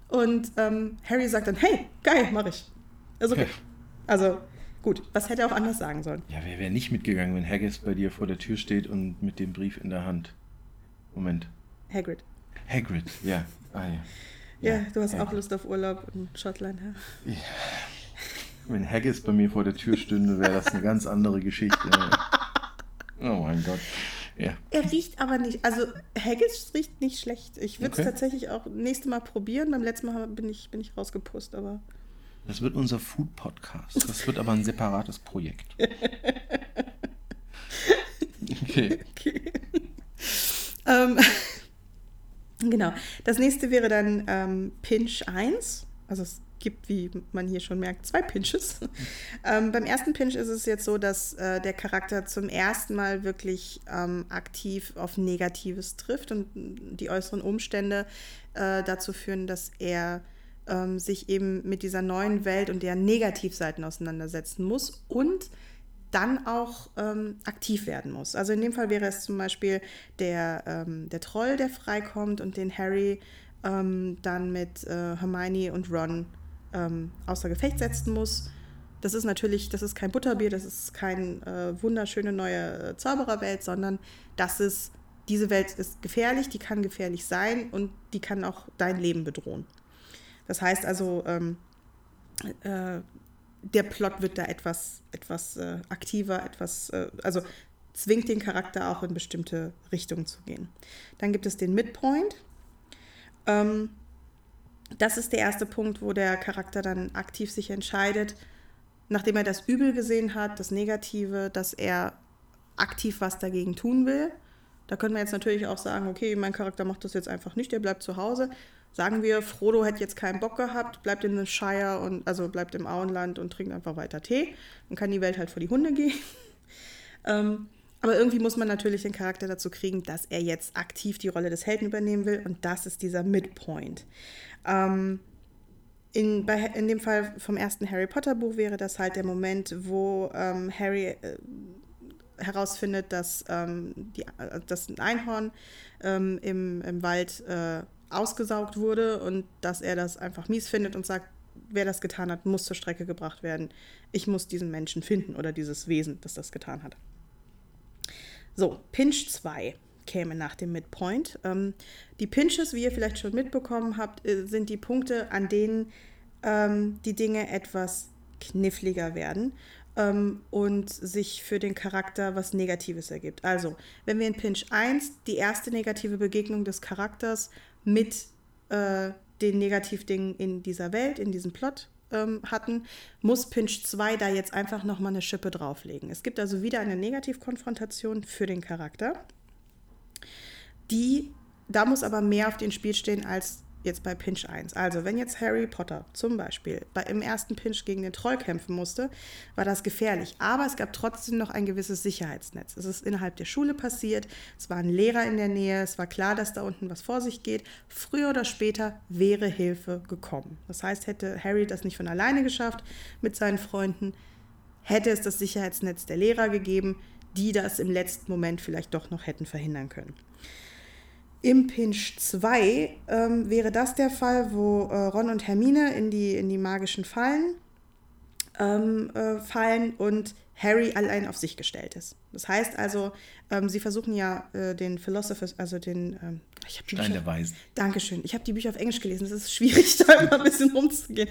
Und ähm, Harry sagt dann, hey, geil, mach ich. Also, okay. also gut, was hätte er auch anders sagen sollen? Ja, wer wäre nicht mitgegangen, wenn Haggis bei dir vor der Tür steht und mit dem Brief in der Hand? Moment. Hagrid. Hagrid, ja. Ah, ja. ja. ja. du hast Hagrid. auch Lust auf Urlaub in Schottland, ja. ja. Wenn Haggis bei mir vor der Tür stünde, wäre das eine ganz andere Geschichte. Oh mein Gott. Ja. Er riecht aber nicht, also Haggis riecht nicht schlecht. Ich würde es okay. tatsächlich auch nächste Mal probieren. Beim letzten Mal bin ich, bin ich rausgepusst, aber. Das wird unser Food-Podcast. Das wird aber ein separates Projekt. okay. okay. Ähm, Genau. Das nächste wäre dann ähm, Pinch 1. Also es gibt, wie man hier schon merkt, zwei Pinches. ähm, beim ersten Pinch ist es jetzt so, dass äh, der Charakter zum ersten Mal wirklich ähm, aktiv auf Negatives trifft und die äußeren Umstände äh, dazu führen, dass er ähm, sich eben mit dieser neuen Welt und deren Negativseiten auseinandersetzen muss und dann auch ähm, aktiv werden muss. Also in dem Fall wäre es zum Beispiel der, ähm, der Troll, der freikommt und den Harry ähm, dann mit äh, Hermione und Ron ähm, außer Gefecht setzen muss. Das ist natürlich, das ist kein Butterbier, das ist keine äh, wunderschöne neue äh, Zaubererwelt, sondern das ist, diese Welt ist gefährlich, die kann gefährlich sein und die kann auch dein Leben bedrohen. Das heißt also, ähm, äh, der Plot wird da etwas, etwas äh, aktiver, etwas, äh, also zwingt den Charakter auch in bestimmte Richtungen zu gehen. Dann gibt es den Midpoint. Ähm, das ist der erste Punkt, wo der Charakter dann aktiv sich entscheidet, nachdem er das Übel gesehen hat, das Negative, dass er aktiv was dagegen tun will. Da können wir jetzt natürlich auch sagen, okay, mein Charakter macht das jetzt einfach nicht, der bleibt zu Hause. Sagen wir, Frodo hätte jetzt keinen Bock gehabt, bleibt in den Shire und also bleibt im Auenland und trinkt einfach weiter Tee. Dann kann die Welt halt vor die Hunde gehen. ähm, aber irgendwie muss man natürlich den Charakter dazu kriegen, dass er jetzt aktiv die Rolle des Helden übernehmen will. Und das ist dieser Midpoint. Ähm, in, bei, in dem Fall vom ersten Harry Potter Buch wäre das halt der Moment, wo ähm, Harry äh, herausfindet, dass, ähm, die, äh, dass ein Einhorn ähm, im, im Wald äh, ausgesaugt wurde und dass er das einfach mies findet und sagt, wer das getan hat, muss zur Strecke gebracht werden. Ich muss diesen Menschen finden oder dieses Wesen, das das getan hat. So, Pinch 2 käme nach dem Midpoint. Ähm, die Pinches, wie ihr vielleicht schon mitbekommen habt, äh, sind die Punkte, an denen ähm, die Dinge etwas kniffliger werden. ähm, und sich für den Charakter was Negatives ergibt. Also, wenn wir in Pinch 1 die erste negative Begegnung des Charakters mit äh, den Negativdingen in dieser Welt, in diesem Plot ähm, hatten, muss Pinch 2 da jetzt einfach nochmal eine Schippe drauflegen. Es gibt also wieder eine Negativkonfrontation für den Charakter. Die, da muss aber mehr auf dem Spiel stehen als jetzt bei Pinch 1. Also, wenn jetzt Harry Potter zum Beispiel bei, im ersten Pinch gegen den Troll kämpfen musste, war das gefährlich. Aber es gab trotzdem noch ein gewisses Sicherheitsnetz. Es ist innerhalb der Schule passiert, es war ein Lehrer in der Nähe, es war klar, dass da unten was vor sich geht. Früher oder später wäre Hilfe gekommen. Das heißt, hätte Harry das nicht von alleine geschafft mit seinen Freunden, hätte es das Sicherheitsnetz der Lehrer gegeben, die das im letzten Moment vielleicht doch noch hätten verhindern können. Im Pinch 2 ähm, wäre das der Fall, wo äh, Ron und Hermine in die, in die magischen Fallen ähm, äh, fallen und Harry allein auf sich gestellt ist. Das heißt also, ähm, sie versuchen ja äh, den Philosopher, also den ähm, Stein Bücher, der Weisen. Dankeschön. Ich habe die Bücher auf Englisch gelesen. Es ist schwierig, da immer ein bisschen rumzugehen.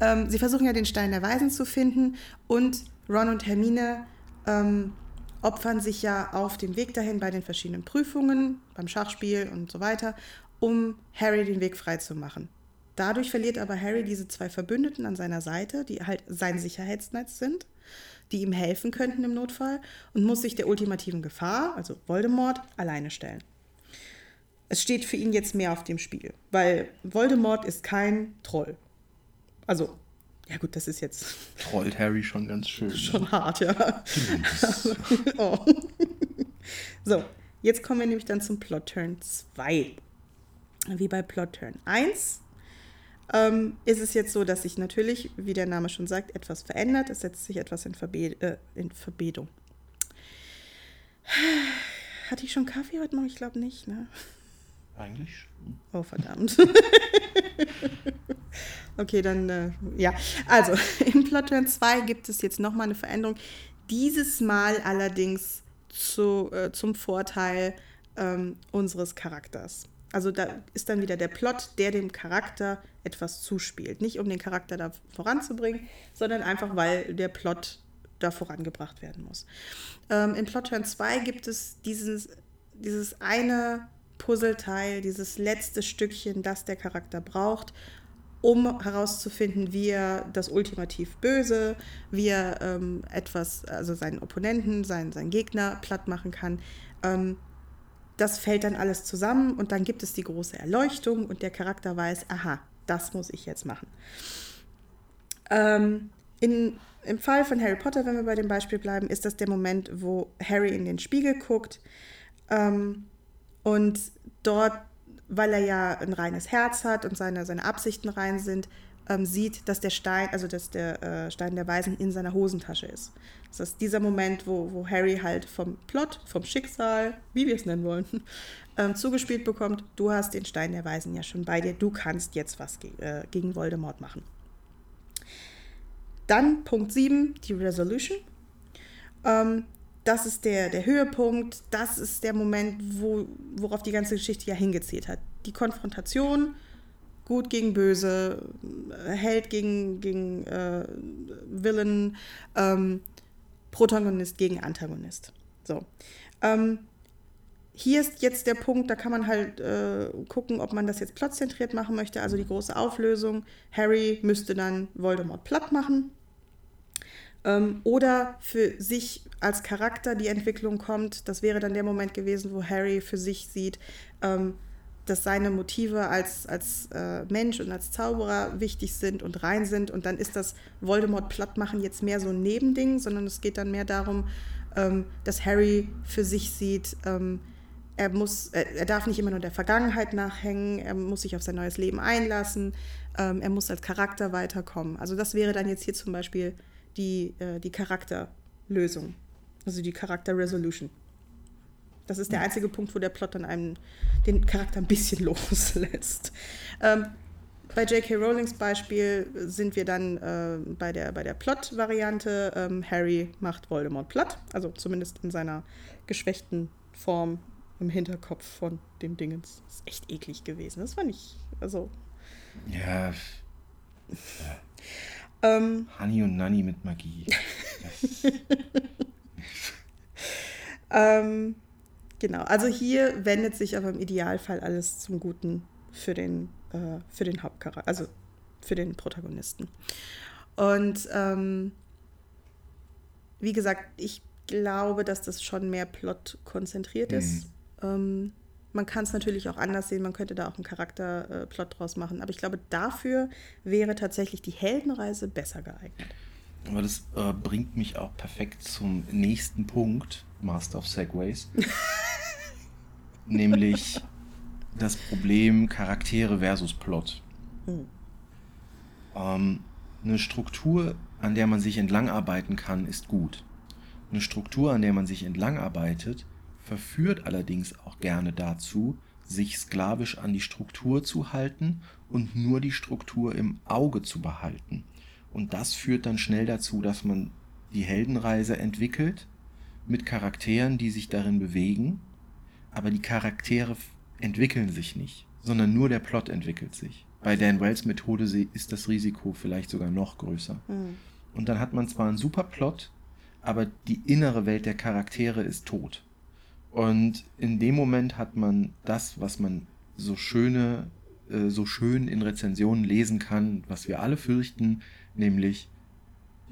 Ähm, sie versuchen ja den Stein der Weisen zu finden und Ron und Hermine ähm, opfern sich ja auf dem Weg dahin bei den verschiedenen Prüfungen, beim Schachspiel und so weiter, um Harry den Weg frei zu machen. Dadurch verliert aber Harry diese zwei Verbündeten an seiner Seite, die halt sein Sicherheitsnetz sind, die ihm helfen könnten im Notfall und muss sich der ultimativen Gefahr, also Voldemort, alleine stellen. Es steht für ihn jetzt mehr auf dem Spiel, weil Voldemort ist kein Troll. Also ja, gut, das ist jetzt. Trollt Harry schon ganz schön. Schon ne? hart, ja. oh. So, jetzt kommen wir nämlich dann zum Plot-Turn 2. Wie bei Plot-Turn 1 ähm, ist es jetzt so, dass sich natürlich, wie der Name schon sagt, etwas verändert. Es setzt sich etwas in, Verbe äh, in Verbedung. Hatte ich schon Kaffee heute Morgen? Ich glaube nicht, ne? Eigentlich schon. Oh, verdammt. okay, dann, äh, ja. Also, im Plotturn 2 gibt es jetzt nochmal eine Veränderung. Dieses Mal allerdings zu, äh, zum Vorteil ähm, unseres Charakters. Also da ist dann wieder der Plot, der dem Charakter etwas zuspielt. Nicht um den Charakter da voranzubringen, sondern einfach, weil der Plot da vorangebracht werden muss. Ähm, in Plotturn 2 gibt es dieses, dieses eine Puzzleteil, dieses letzte Stückchen, das der Charakter braucht, um herauszufinden, wie er das ultimativ Böse, wie er ähm, etwas, also seinen Opponenten, seinen, seinen Gegner platt machen kann. Ähm, das fällt dann alles zusammen und dann gibt es die große Erleuchtung und der Charakter weiß, aha, das muss ich jetzt machen. Ähm, in, Im Fall von Harry Potter, wenn wir bei dem Beispiel bleiben, ist das der Moment, wo Harry in den Spiegel guckt ähm, und dort, weil er ja ein reines Herz hat und seine, seine Absichten rein sind, ähm, sieht, dass der Stein, also dass der äh, Stein der Weisen in seiner Hosentasche ist. Das ist dieser Moment, wo, wo Harry halt vom Plot, vom Schicksal, wie wir es nennen wollen, ähm, zugespielt bekommt, du hast den Stein der Weisen ja schon bei dir, du kannst jetzt was ge äh, gegen Voldemort machen. Dann Punkt 7, die Resolution. Ähm, das ist der, der Höhepunkt, das ist der Moment, wo, worauf die ganze Geschichte ja hingezielt hat. Die Konfrontation, gut gegen böse, Held gegen, gegen äh, Villain, ähm, Protagonist gegen Antagonist. So. Ähm, hier ist jetzt der Punkt, da kann man halt äh, gucken, ob man das jetzt plotzentriert machen möchte, also die große Auflösung. Harry müsste dann Voldemort platt machen. Ähm, oder für sich als Charakter die Entwicklung kommt. Das wäre dann der Moment gewesen, wo Harry für sich sieht, ähm, dass seine Motive als, als äh, Mensch und als Zauberer wichtig sind und rein sind. Und dann ist das Voldemort plattmachen jetzt mehr so ein Nebending, sondern es geht dann mehr darum, ähm, dass Harry für sich sieht, ähm, er muss, er, er, darf nicht immer nur der Vergangenheit nachhängen, er muss sich auf sein neues Leben einlassen, ähm, er muss als Charakter weiterkommen. Also das wäre dann jetzt hier zum Beispiel die, äh, die Charakterlösung. Also die Charakter-Resolution. Das ist der einzige Punkt, wo der Plot dann einem den Charakter ein bisschen loslässt. Ähm, bei J.K. Rowlings Beispiel sind wir dann äh, bei der, bei der Plot-Variante. Ähm, Harry macht Voldemort platt, also zumindest in seiner geschwächten Form im Hinterkopf von dem Dingens. Das ist echt eklig gewesen. Das war nicht, also. Ja. Ähm, Honey und Nanny mit Magie. ähm, genau, also hier wendet sich aber im Idealfall alles zum Guten für den, äh, für den Hauptcharakter, also für den Protagonisten. Und ähm, wie gesagt, ich glaube, dass das schon mehr Plot konzentriert ist. Mhm. Ähm, man kann es natürlich auch anders sehen, man könnte da auch einen Charakterplot äh, draus machen. Aber ich glaube, dafür wäre tatsächlich die Heldenreise besser geeignet. Aber das äh, bringt mich auch perfekt zum nächsten Punkt, Master of Segways. nämlich das Problem Charaktere versus Plot. Hm. Ähm, eine Struktur, an der man sich entlangarbeiten kann, ist gut. Eine Struktur, an der man sich entlangarbeitet, verführt allerdings auch gerne dazu, sich sklavisch an die Struktur zu halten und nur die Struktur im Auge zu behalten. Und das führt dann schnell dazu, dass man die Heldenreise entwickelt mit Charakteren, die sich darin bewegen, aber die Charaktere entwickeln sich nicht, sondern nur der Plot entwickelt sich. Bei Dan Wells Methode ist das Risiko vielleicht sogar noch größer. Mhm. Und dann hat man zwar einen super Plot, aber die innere Welt der Charaktere ist tot. Und in dem Moment hat man das, was man so schöne, äh, so schön in Rezensionen lesen kann, was wir alle fürchten, nämlich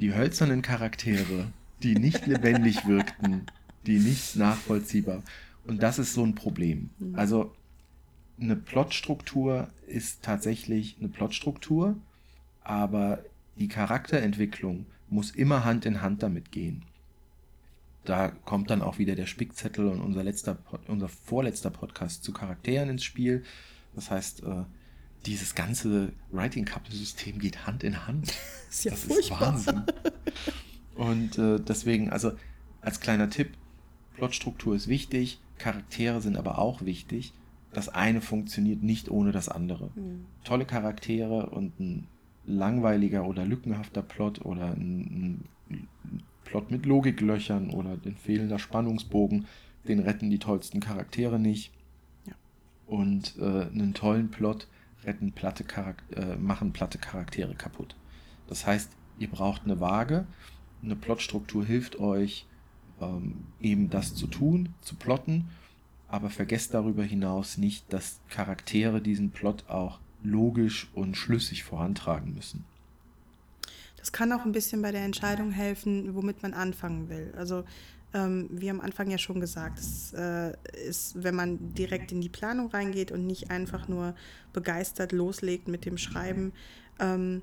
die hölzernen Charaktere, die nicht lebendig wirkten, die nicht nachvollziehbar. Und das ist so ein Problem. Mhm. Also eine Plotstruktur ist tatsächlich eine Plotstruktur, aber die Charakterentwicklung muss immer Hand in Hand damit gehen. Da kommt dann auch wieder der Spickzettel und unser letzter, unser vorletzter Podcast zu Charakteren ins Spiel. Das heißt, äh, dieses ganze Writing Couple System geht Hand in Hand. Das ist ja das furchtbar. Ist Wahnsinn. Und äh, deswegen, also als kleiner Tipp, Plotstruktur ist wichtig, Charaktere sind aber auch wichtig. Das eine funktioniert nicht ohne das andere. Mhm. Tolle Charaktere und ein langweiliger oder lückenhafter Plot oder ein, ein Plot mit Logiklöchern oder den fehlender Spannungsbogen, den retten die tollsten Charaktere nicht. Ja. Und äh, einen tollen Plot retten platte äh, machen platte Charaktere kaputt. Das heißt, ihr braucht eine Waage. Eine Plotstruktur hilft euch, ähm, eben das zu tun, zu plotten. Aber vergesst darüber hinaus nicht, dass Charaktere diesen Plot auch logisch und schlüssig vorantragen müssen. Das kann auch ein bisschen bei der Entscheidung helfen, womit man anfangen will. Also ähm, wie am Anfang ja schon gesagt, es äh, ist, wenn man direkt in die Planung reingeht und nicht einfach nur begeistert loslegt mit dem Schreiben, ähm,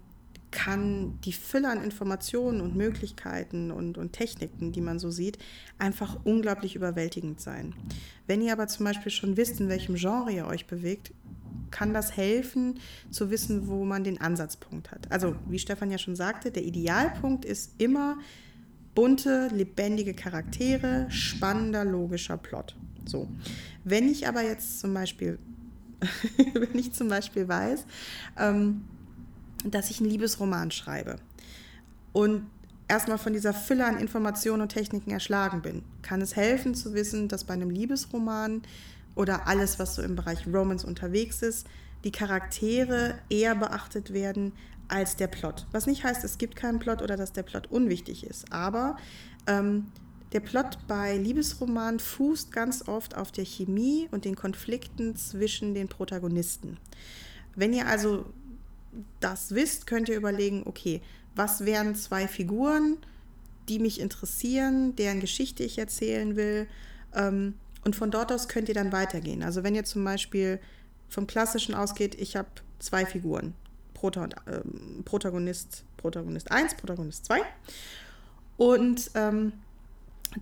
kann die Fülle an Informationen und Möglichkeiten und, und Techniken, die man so sieht, einfach unglaublich überwältigend sein. Wenn ihr aber zum Beispiel schon wisst, in welchem Genre ihr euch bewegt, kann das helfen zu wissen, wo man den Ansatzpunkt hat. Also wie Stefan ja schon sagte, der Idealpunkt ist immer bunte, lebendige Charaktere, spannender, logischer Plot. So. Wenn ich aber jetzt zum Beispiel, wenn ich zum Beispiel weiß, ähm, dass ich einen Liebesroman schreibe und erstmal von dieser Fülle an Informationen und Techniken erschlagen bin, kann es helfen zu wissen, dass bei einem Liebesroman oder alles, was so im Bereich Romance unterwegs ist, die Charaktere eher beachtet werden als der Plot. Was nicht heißt, es gibt keinen Plot oder dass der Plot unwichtig ist. Aber ähm, der Plot bei Liebesromanen fußt ganz oft auf der Chemie und den Konflikten zwischen den Protagonisten. Wenn ihr also das wisst, könnt ihr überlegen, okay, was wären zwei Figuren, die mich interessieren, deren Geschichte ich erzählen will. Ähm, und von dort aus könnt ihr dann weitergehen. Also wenn ihr zum Beispiel vom Klassischen ausgeht, ich habe zwei Figuren. Ähm, Protagonist, Protagonist 1, Protagonist 2. Und ähm,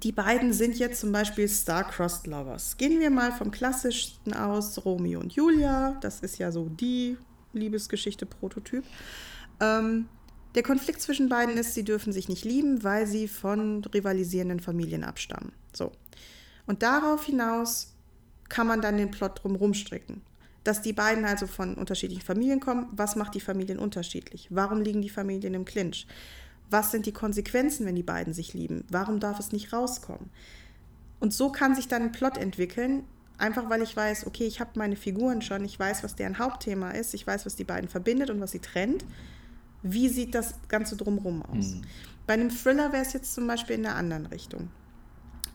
die beiden sind jetzt zum Beispiel Star-Crossed Lovers. Gehen wir mal vom klassischsten aus, Romeo und Julia. Das ist ja so die Liebesgeschichte Prototyp. Ähm, der Konflikt zwischen beiden ist, sie dürfen sich nicht lieben, weil sie von rivalisierenden Familien abstammen. So. Und darauf hinaus kann man dann den Plot drumherum stricken dass die beiden also von unterschiedlichen Familien kommen. Was macht die Familien unterschiedlich? Warum liegen die Familien im Clinch? Was sind die Konsequenzen, wenn die beiden sich lieben? Warum darf es nicht rauskommen? Und so kann sich dann ein Plot entwickeln, einfach weil ich weiß, okay, ich habe meine Figuren schon, ich weiß, was deren Hauptthema ist, ich weiß, was die beiden verbindet und was sie trennt. wie sieht das Ganze drumherum aus. Mhm. Bei einem Thriller wäre es jetzt zum Beispiel in der anderen Richtung.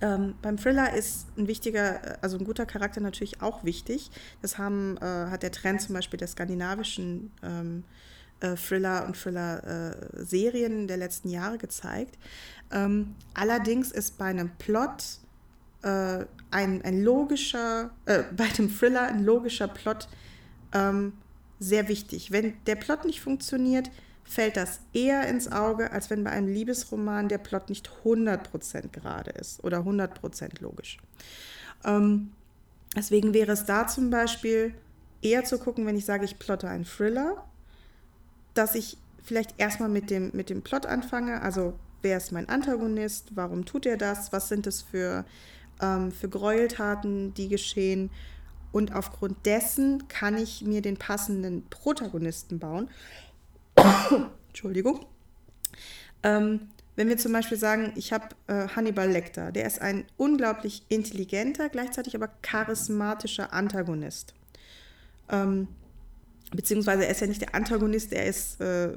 Ähm, beim Thriller ist ein wichtiger, also ein guter Charakter natürlich auch wichtig. Das haben, äh, hat der Trend zum Beispiel der skandinavischen ähm, äh, Thriller und Thriller-Serien äh, der letzten Jahre gezeigt. Ähm, allerdings ist bei einem Plot äh, ein, ein logischer, äh, bei einem Thriller ein logischer Plot ähm, sehr wichtig. Wenn der Plot nicht funktioniert, fällt das eher ins Auge, als wenn bei einem Liebesroman der Plot nicht 100% gerade ist oder 100% logisch. Ähm, deswegen wäre es da zum Beispiel eher zu gucken, wenn ich sage, ich plotte einen Thriller, dass ich vielleicht erstmal mit dem, mit dem Plot anfange, also wer ist mein Antagonist, warum tut er das, was sind es für, ähm, für Gräueltaten, die geschehen? Und aufgrund dessen kann ich mir den passenden Protagonisten bauen Entschuldigung. Ähm, wenn wir zum Beispiel sagen, ich habe äh, Hannibal Lecter, der ist ein unglaublich intelligenter, gleichzeitig aber charismatischer Antagonist. Ähm, beziehungsweise er ist ja nicht der Antagonist, er ist, äh,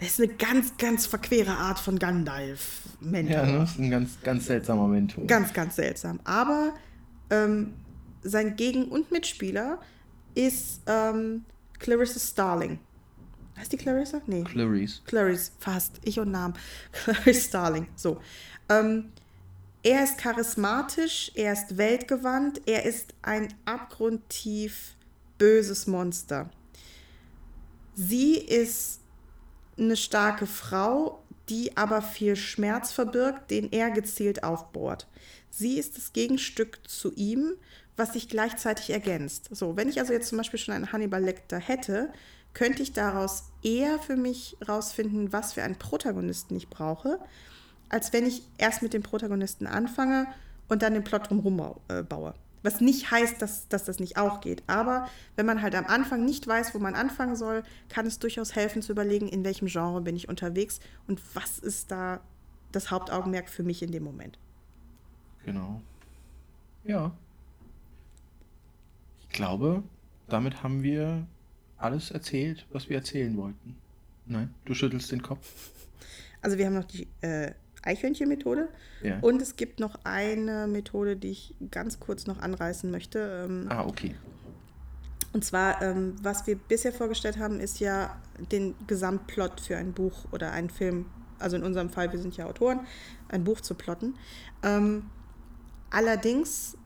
der ist eine ganz, ganz verquere Art von Gandalf. Mentor. Ja, das ist ein ganz, ganz seltsamer Mentor. Ganz, ganz seltsam. Aber ähm, sein Gegen- und Mitspieler ist ähm, Clarissa Starling. Heißt die Clarissa? Nee. Clarice. Clarice, fast. Ich und Namen. Clarice Starling. So. Ähm, er ist charismatisch, er ist weltgewandt, er ist ein abgrundtief böses Monster. Sie ist eine starke Frau, die aber viel Schmerz verbirgt, den er gezielt aufbohrt. Sie ist das Gegenstück zu ihm, was sich gleichzeitig ergänzt. So, wenn ich also jetzt zum Beispiel schon einen Hannibal Lecter hätte, könnte ich daraus eher für mich rausfinden, was für einen Protagonisten ich brauche, als wenn ich erst mit dem Protagonisten anfange und dann den Plot drumherum äh, baue. Was nicht heißt, dass, dass das nicht auch geht. Aber wenn man halt am Anfang nicht weiß, wo man anfangen soll, kann es durchaus helfen zu überlegen, in welchem Genre bin ich unterwegs und was ist da das Hauptaugenmerk für mich in dem Moment. Genau. Ja. Ich glaube, damit haben wir alles erzählt, was wir erzählen wollten. Nein, du schüttelst den Kopf. Also wir haben noch die äh, Eichhörnchen-Methode ja. und es gibt noch eine Methode, die ich ganz kurz noch anreißen möchte. Ähm, ah, okay. Und zwar, ähm, was wir bisher vorgestellt haben, ist ja den Gesamtplot für ein Buch oder einen Film, also in unserem Fall, wir sind ja Autoren, ein Buch zu plotten. Ähm, allerdings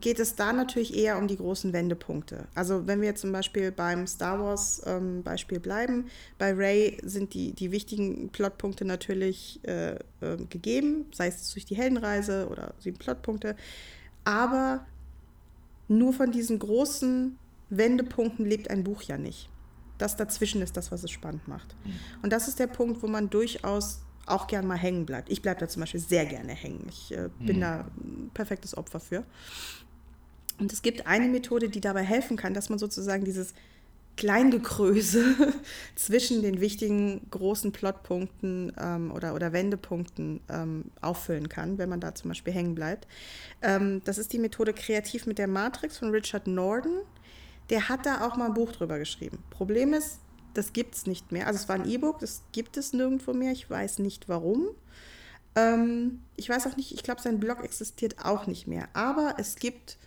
geht es da natürlich eher um die großen Wendepunkte. Also wenn wir jetzt zum Beispiel beim Star Wars ähm, Beispiel bleiben, bei Ray sind die, die wichtigen Plotpunkte natürlich äh, äh, gegeben, sei es durch die Heldenreise oder sieben Plotpunkte. Aber nur von diesen großen Wendepunkten lebt ein Buch ja nicht. Das dazwischen ist das, was es spannend macht. Mhm. Und das ist der Punkt, wo man durchaus auch gern mal hängen bleibt. Ich bleibe da zum Beispiel sehr gerne hängen. Ich äh, bin mhm. da ein perfektes Opfer für. Und es gibt eine Methode, die dabei helfen kann, dass man sozusagen dieses Kleingekröse zwischen den wichtigen großen Plotpunkten ähm, oder, oder Wendepunkten ähm, auffüllen kann, wenn man da zum Beispiel hängen bleibt. Ähm, das ist die Methode Kreativ mit der Matrix von Richard Norden. Der hat da auch mal ein Buch drüber geschrieben. Problem ist, das gibt es nicht mehr. Also es war ein E-Book, das gibt es nirgendwo mehr. Ich weiß nicht warum. Ähm, ich weiß auch nicht, ich glaube, sein Blog existiert auch nicht mehr. Aber es gibt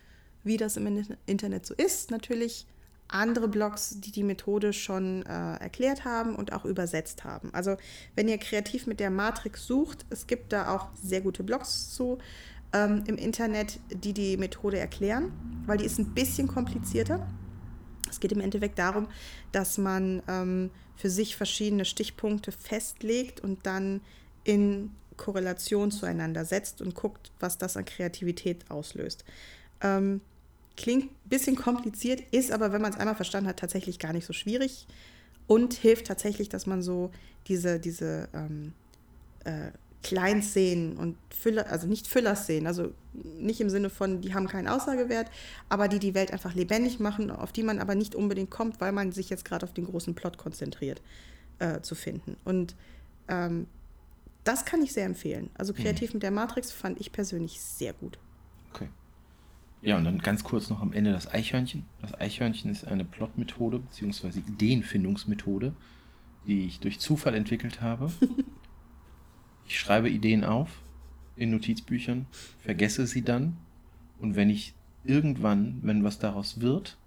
wie das im Internet so ist, natürlich andere Blogs, die die Methode schon äh, erklärt haben und auch übersetzt haben. Also wenn ihr kreativ mit der Matrix sucht, es gibt da auch sehr gute Blogs zu ähm, im Internet, die die Methode erklären, weil die ist ein bisschen komplizierter. Es geht im Endeffekt darum, dass man ähm, für sich verschiedene Stichpunkte festlegt und dann in Korrelation zueinander setzt und guckt, was das an Kreativität auslöst. Ähm, klingt ein bisschen kompliziert, ist aber, wenn man es einmal verstanden hat, tatsächlich gar nicht so schwierig und hilft tatsächlich, dass man so diese, diese ähm, äh, Kleinszenen und Füller, also nicht Füllerszenen, also nicht im Sinne von, die haben keinen Aussagewert, aber die die Welt einfach lebendig machen, auf die man aber nicht unbedingt kommt, weil man sich jetzt gerade auf den großen Plot konzentriert, äh, zu finden. Und ähm, das kann ich sehr empfehlen. Also kreativ mhm. mit der Matrix fand ich persönlich sehr gut. Ja, und dann ganz kurz noch am Ende das Eichhörnchen. Das Eichhörnchen ist eine Plotmethode bzw. Ideenfindungsmethode, die ich durch Zufall entwickelt habe. Ich schreibe Ideen auf in Notizbüchern, vergesse sie dann und wenn ich irgendwann, wenn was daraus wird,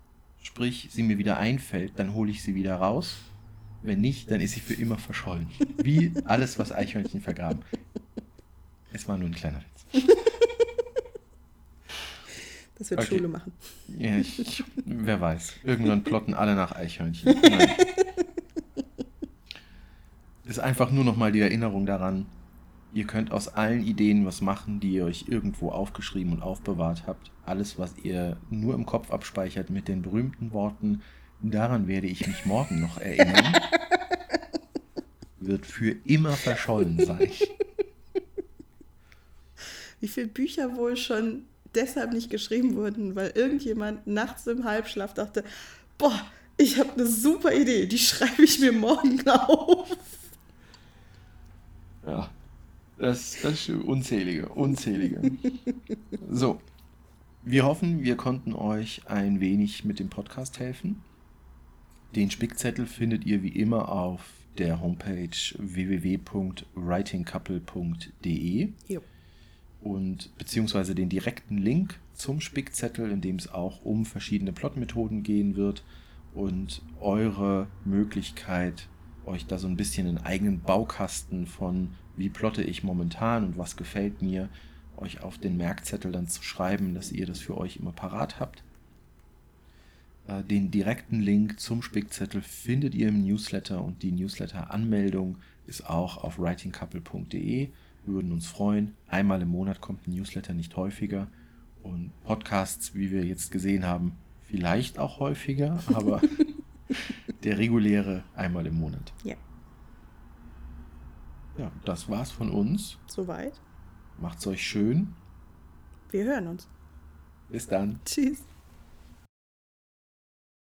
sprich sie mir wieder einfällt, dann hole ich sie wieder raus. Wenn nicht, dann ist sie für immer verschollen. Wie alles, was Eichhörnchen vergraben. Es war nur ein kleiner Witz. Das wird okay. Schule machen. Ja, ich, wer weiß. Irgendwann plotten alle nach Eichhörnchen. Nein. Ist einfach nur nochmal die Erinnerung daran, ihr könnt aus allen Ideen was machen, die ihr euch irgendwo aufgeschrieben und aufbewahrt habt. Alles, was ihr nur im Kopf abspeichert mit den berühmten Worten, daran werde ich mich morgen noch erinnern, wird für immer verschollen sein. Wie viele Bücher wohl schon deshalb nicht geschrieben wurden, weil irgendjemand nachts im Halbschlaf dachte, boah, ich habe eine super Idee, die schreibe ich mir morgen auf. Ja, das, das ist unzählige, unzählige. So, wir hoffen, wir konnten euch ein wenig mit dem Podcast helfen. Den Spickzettel findet ihr wie immer auf der Homepage www.writingcouple.de. Jo und beziehungsweise den direkten Link zum Spickzettel, in dem es auch um verschiedene Plotmethoden gehen wird und eure Möglichkeit, euch da so ein bisschen einen eigenen Baukasten von wie plotte ich momentan und was gefällt mir, euch auf den Merkzettel dann zu schreiben, dass ihr das für euch immer parat habt. Äh, den direkten Link zum Spickzettel findet ihr im Newsletter und die Newsletter-Anmeldung ist auch auf writingcouple.de wir würden uns freuen. Einmal im Monat kommt ein Newsletter, nicht häufiger. Und Podcasts, wie wir jetzt gesehen haben, vielleicht auch häufiger, aber der reguläre einmal im Monat. Ja. Ja, das war's von uns. Soweit. Macht's euch schön. Wir hören uns. Bis dann. Tschüss.